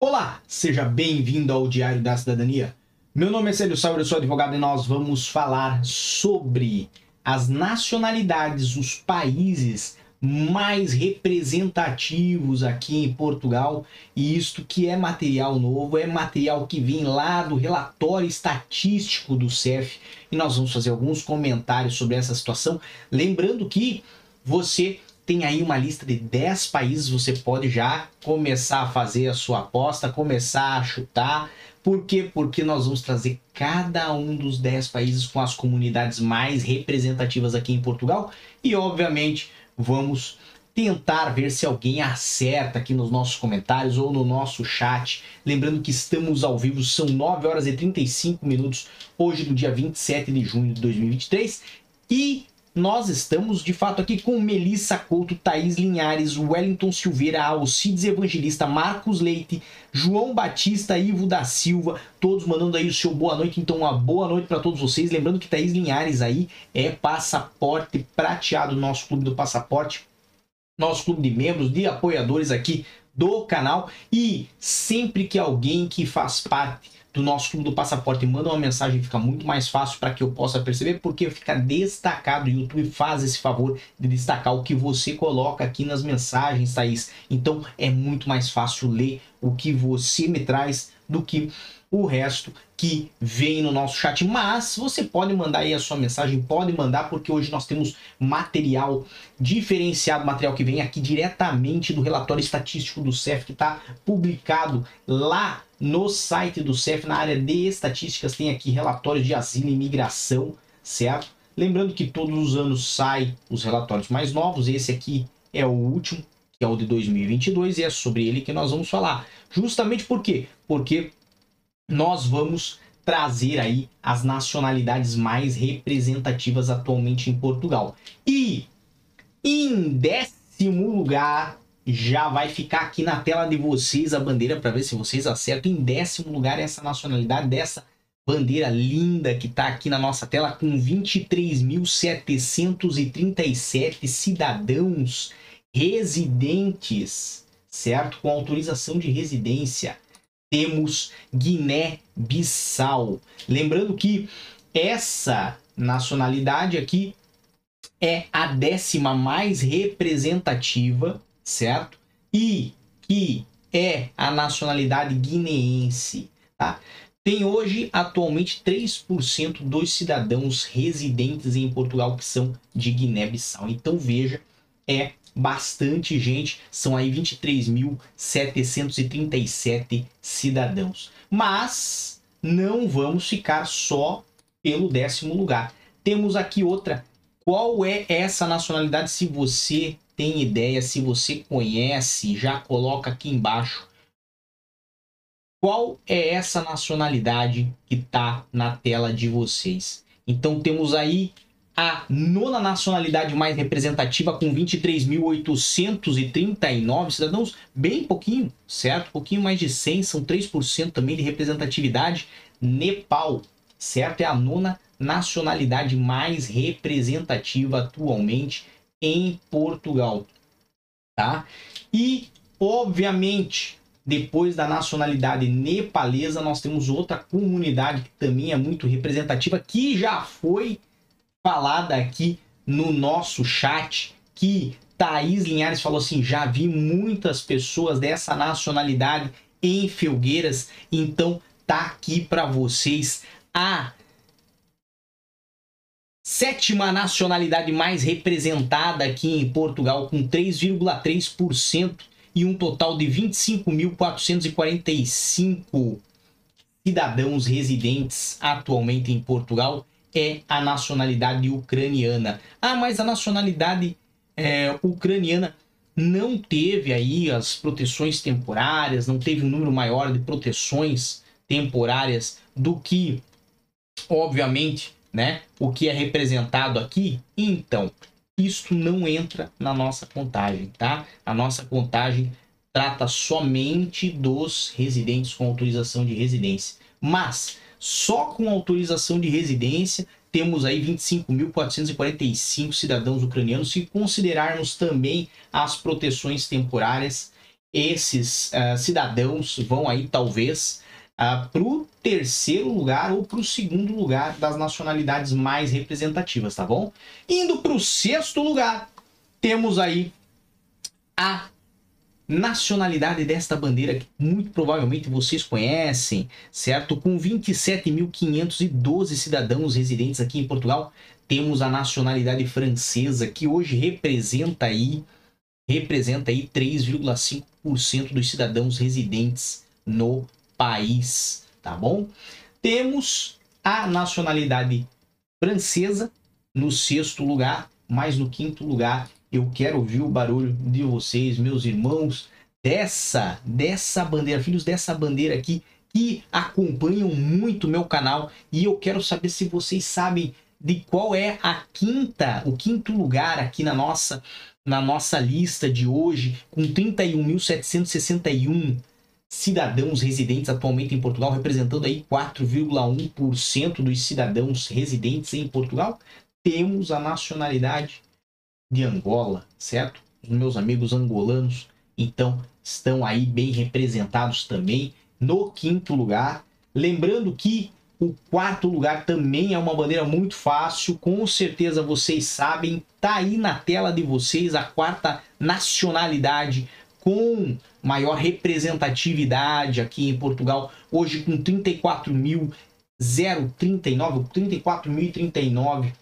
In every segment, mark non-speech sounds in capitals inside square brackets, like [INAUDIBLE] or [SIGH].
Olá, seja bem-vindo ao Diário da Cidadania. Meu nome é Célio Sauer, eu sou advogado e nós vamos falar sobre as nacionalidades, os países mais representativos aqui em Portugal. E isto que é material novo, é material que vem lá do relatório estatístico do CEF. E nós vamos fazer alguns comentários sobre essa situação. Lembrando que você tem aí uma lista de 10 países, você pode já começar a fazer a sua aposta, começar a chutar. Por quê? Porque nós vamos trazer cada um dos 10 países com as comunidades mais representativas aqui em Portugal e, obviamente, vamos tentar ver se alguém acerta aqui nos nossos comentários ou no nosso chat. Lembrando que estamos ao vivo, são 9 horas e 35 minutos, hoje no dia 27 de junho de 2023. E nós estamos de fato aqui com Melissa Couto, Thaís Linhares, Wellington Silveira, Alcides Evangelista, Marcos Leite, João Batista, Ivo da Silva, todos mandando aí o seu boa noite. Então, uma boa noite para todos vocês. Lembrando que Thaís Linhares aí é passaporte prateado, nosso clube do passaporte, nosso clube de membros, de apoiadores aqui do canal. E sempre que alguém que faz parte do nosso clube do passaporte manda uma mensagem, fica muito mais fácil para que eu possa perceber, porque fica destacado. O YouTube faz esse favor de destacar o que você coloca aqui nas mensagens, Thaís. Então é muito mais fácil ler o que você me traz do que o resto que vem no nosso chat. Mas você pode mandar aí a sua mensagem, pode mandar, porque hoje nós temos material diferenciado, material que vem aqui diretamente do relatório estatístico do CEF, que está publicado lá no site do CEF, na área de estatísticas, tem aqui relatórios de asilo e imigração, certo? Lembrando que todos os anos saem os relatórios mais novos, esse aqui é o último, que é o de 2022, e é sobre ele que nós vamos falar. Justamente por quê? Porque nós vamos trazer aí as nacionalidades mais representativas atualmente em Portugal. E em décimo lugar, já vai ficar aqui na tela de vocês a bandeira para ver se vocês acertam. Em décimo lugar, essa nacionalidade dessa bandeira linda que está aqui na nossa tela com 23.737 cidadãos residentes, certo? Com autorização de residência temos Guiné-Bissau. Lembrando que essa nacionalidade aqui é a décima mais representativa, certo? E que é a nacionalidade guineense, tá? Tem hoje, atualmente, 3% dos cidadãos residentes em Portugal que são de Guiné-Bissau. Então, veja, é bastante gente, são aí 23.737 cidadãos. Mas não vamos ficar só pelo décimo lugar. Temos aqui outra. Qual é essa nacionalidade? Se você tem ideia, se você conhece, já coloca aqui embaixo. Qual é essa nacionalidade que está na tela de vocês? Então temos aí a nona nacionalidade mais representativa, com 23.839 cidadãos, bem pouquinho, certo? pouquinho mais de 100, são 3% também de representatividade. Nepal, certo? É a nona nacionalidade mais representativa atualmente em Portugal, tá? E, obviamente, depois da nacionalidade nepalesa, nós temos outra comunidade que também é muito representativa, que já foi falada aqui no nosso chat que Thaís Linhares falou assim: já vi muitas pessoas dessa nacionalidade em Felgueiras, então tá aqui para vocês a sétima nacionalidade mais representada aqui em Portugal, com 3,3% e um total de 25.445 cidadãos residentes atualmente em Portugal é a nacionalidade ucraniana. Ah, mas a nacionalidade é, ucraniana não teve aí as proteções temporárias, não teve um número maior de proteções temporárias do que, obviamente, né, o que é representado aqui. Então, isto não entra na nossa contagem, tá? A nossa contagem trata somente dos residentes com autorização de residência. Mas só com autorização de residência, temos aí 25.445 cidadãos ucranianos, se considerarmos também as proteções temporárias. esses uh, cidadãos vão aí talvez uh, para o terceiro lugar ou para o segundo lugar das nacionalidades mais representativas, tá bom? Indo para o sexto lugar, temos aí a nacionalidade desta bandeira que muito provavelmente vocês conhecem, certo? Com 27.512 cidadãos residentes aqui em Portugal, temos a nacionalidade francesa que hoje representa aí representa aí 3,5% dos cidadãos residentes no país, tá bom? Temos a nacionalidade francesa no sexto lugar, mas no quinto lugar eu quero ouvir o barulho de vocês, meus irmãos, dessa dessa bandeira, filhos dessa bandeira aqui que acompanham muito meu canal e eu quero saber se vocês sabem de qual é a quinta, o quinto lugar aqui na nossa na nossa lista de hoje, com 31.761 cidadãos residentes atualmente em Portugal, representando aí 4,1% dos cidadãos residentes em Portugal, temos a nacionalidade de Angola, certo? Os meus amigos angolanos, então, estão aí bem representados também no quinto lugar. Lembrando que o quarto lugar também é uma bandeira muito fácil, com certeza vocês sabem, tá aí na tela de vocês a quarta nacionalidade com maior representatividade aqui em Portugal, hoje com 34.039, 34.039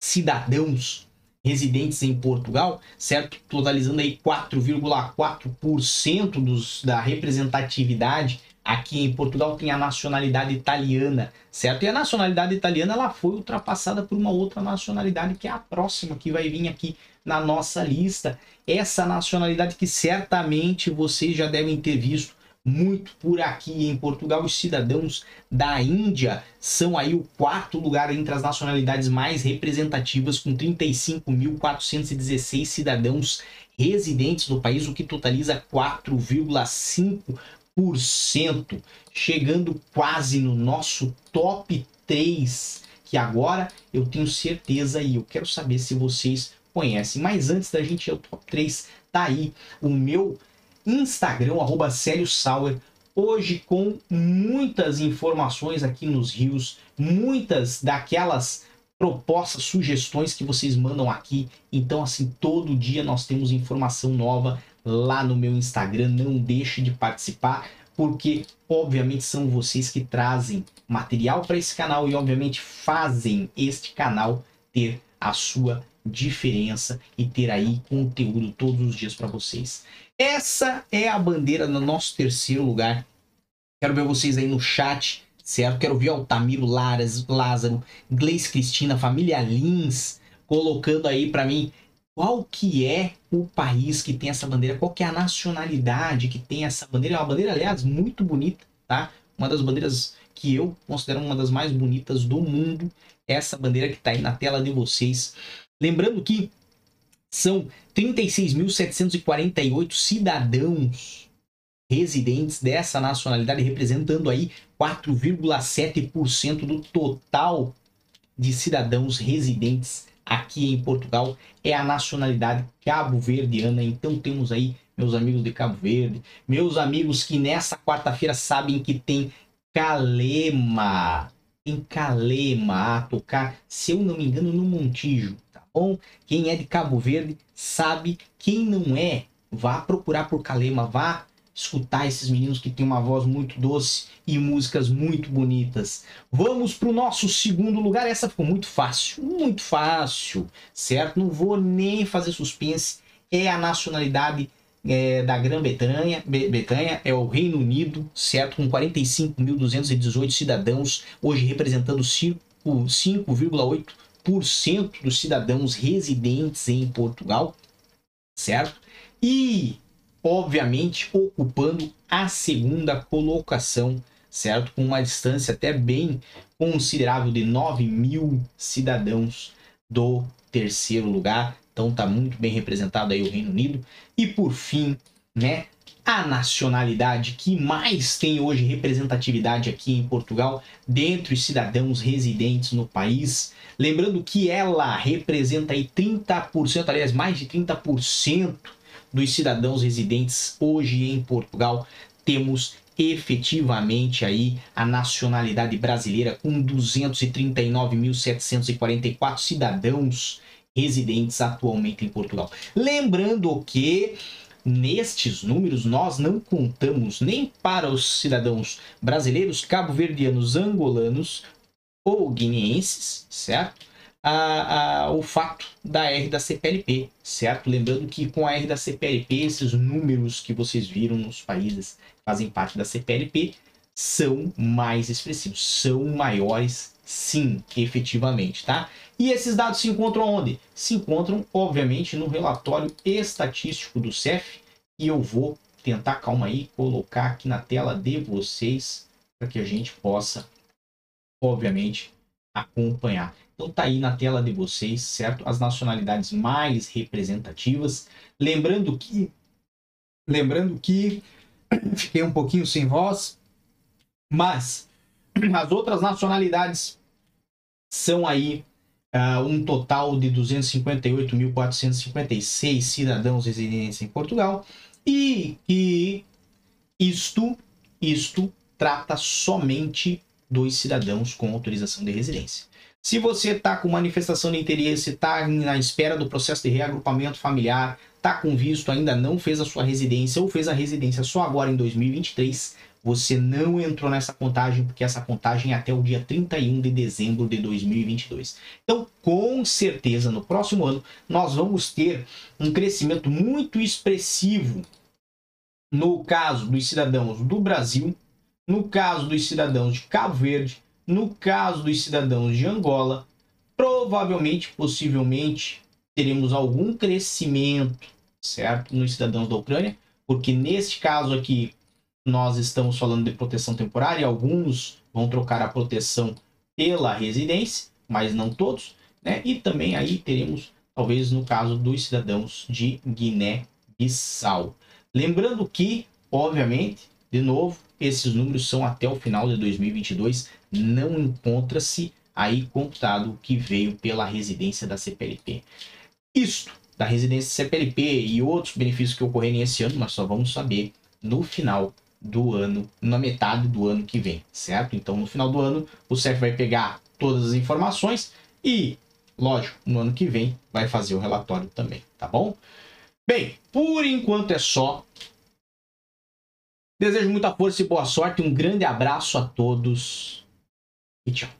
cidadãos residentes em Portugal, certo? Totalizando aí 4,4% dos da representatividade aqui em Portugal tem a nacionalidade italiana, certo? E a nacionalidade italiana ela foi ultrapassada por uma outra nacionalidade que é a próxima que vai vir aqui na nossa lista. Essa nacionalidade que certamente vocês já devem ter visto muito por aqui em Portugal. Os cidadãos da Índia são aí o quarto lugar entre as nacionalidades mais representativas, com 35.416 cidadãos residentes no país, o que totaliza 4,5 chegando quase no nosso top 3, que agora eu tenho certeza e eu quero saber se vocês conhecem. Mas antes da gente ir ao top 3, tá aí o meu Instagram, arroba Sauer, hoje com muitas informações aqui nos rios, muitas daquelas propostas, sugestões que vocês mandam aqui. Então, assim, todo dia nós temos informação nova lá no meu Instagram. Não deixe de participar, porque obviamente são vocês que trazem material para esse canal e obviamente fazem este canal ter a sua diferença e ter aí conteúdo todos os dias para vocês. Essa é a bandeira no nosso terceiro lugar. Quero ver vocês aí no chat, certo? Quero ver Altamiro Laras, Lázaro, Gleice Cristina, família Lins, colocando aí para mim qual que é o país que tem essa bandeira, qual que é a nacionalidade que tem essa bandeira. É uma bandeira, aliás, muito bonita, tá? Uma das bandeiras que eu considero uma das mais bonitas do mundo. Essa bandeira que está aí na tela de vocês. Lembrando que são 36.748 cidadãos residentes dessa nacionalidade, representando aí 4,7% do total de cidadãos residentes aqui em Portugal. É a nacionalidade cabo-verdiana. Então temos aí meus amigos de Cabo Verde, meus amigos que nessa quarta-feira sabem que tem Calema, tem Calema a tocar, se eu não me engano, no Montijo, bom? Quem é de Cabo Verde sabe, quem não é, vá procurar por Calema, vá escutar esses meninos que têm uma voz muito doce e músicas muito bonitas. Vamos para o nosso segundo lugar. Essa ficou muito fácil, muito fácil, certo? Não vou nem fazer suspense. É a nacionalidade é, da Grã-Bretanha, Bretanha, é o Reino Unido, certo? Com 45.218 cidadãos, hoje representando 5,8% dos cidadãos residentes em Portugal, certo? E obviamente ocupando a segunda colocação, certo? Com uma distância até bem considerável de 9 mil cidadãos do terceiro lugar. Então tá muito bem representado aí o Reino Unido. E por fim, né, a nacionalidade que mais tem hoje representatividade aqui em Portugal, dentre os cidadãos residentes no país. Lembrando que ela representa aí 30%, aliás, mais de 30% dos cidadãos residentes hoje em Portugal, temos efetivamente aí a nacionalidade brasileira com 239.744 cidadãos residentes atualmente em Portugal. Lembrando que nestes números nós não contamos nem para os cidadãos brasileiros, cabo-verdianos, angolanos ou guineenses, certo? A, a, o fato da R da CPLP, certo? Lembrando que com a R da CPLP, esses números que vocês viram nos países que fazem parte da CPLP são mais expressivos, são maiores sim, efetivamente, tá? E esses dados se encontram onde? Se encontram, obviamente, no relatório estatístico do CEF, e eu vou tentar, calma aí, colocar aqui na tela de vocês, para que a gente possa, obviamente, acompanhar. Então tá aí na tela de vocês, certo? As nacionalidades mais representativas. Lembrando que lembrando que [COUGHS] fiquei um pouquinho sem voz, mas as outras nacionalidades são aí uh, um total de 258.456 cidadãos residentes em Portugal e que isto isto trata somente dos cidadãos com autorização de residência. Se você está com manifestação de interesse, está na espera do processo de reagrupamento familiar, está com visto, ainda não fez a sua residência ou fez a residência só agora em 2023, você não entrou nessa contagem, porque essa contagem é até o dia 31 de dezembro de 2022. Então, com certeza, no próximo ano, nós vamos ter um crescimento muito expressivo no caso dos cidadãos do Brasil, no caso dos cidadãos de Cabo Verde, no caso dos cidadãos de Angola, provavelmente, possivelmente, teremos algum crescimento, certo, nos cidadãos da Ucrânia, porque neste caso aqui nós estamos falando de proteção temporária, alguns vão trocar a proteção pela residência, mas não todos, né? E também aí teremos, talvez no caso dos cidadãos de Guiné-Bissau. Lembrando que, obviamente, de novo, esses números são até o final de 2022, não encontra-se aí computado que veio pela residência da CPLP. Isto da residência CPLP e outros benefícios que ocorrerem esse ano, nós só vamos saber no final do ano, na metade do ano que vem, certo? Então, no final do ano, o CEF vai pegar todas as informações e, lógico, no ano que vem vai fazer o relatório também, tá bom? Bem, por enquanto é só. Desejo muita força e boa sorte, um grande abraço a todos e tchau.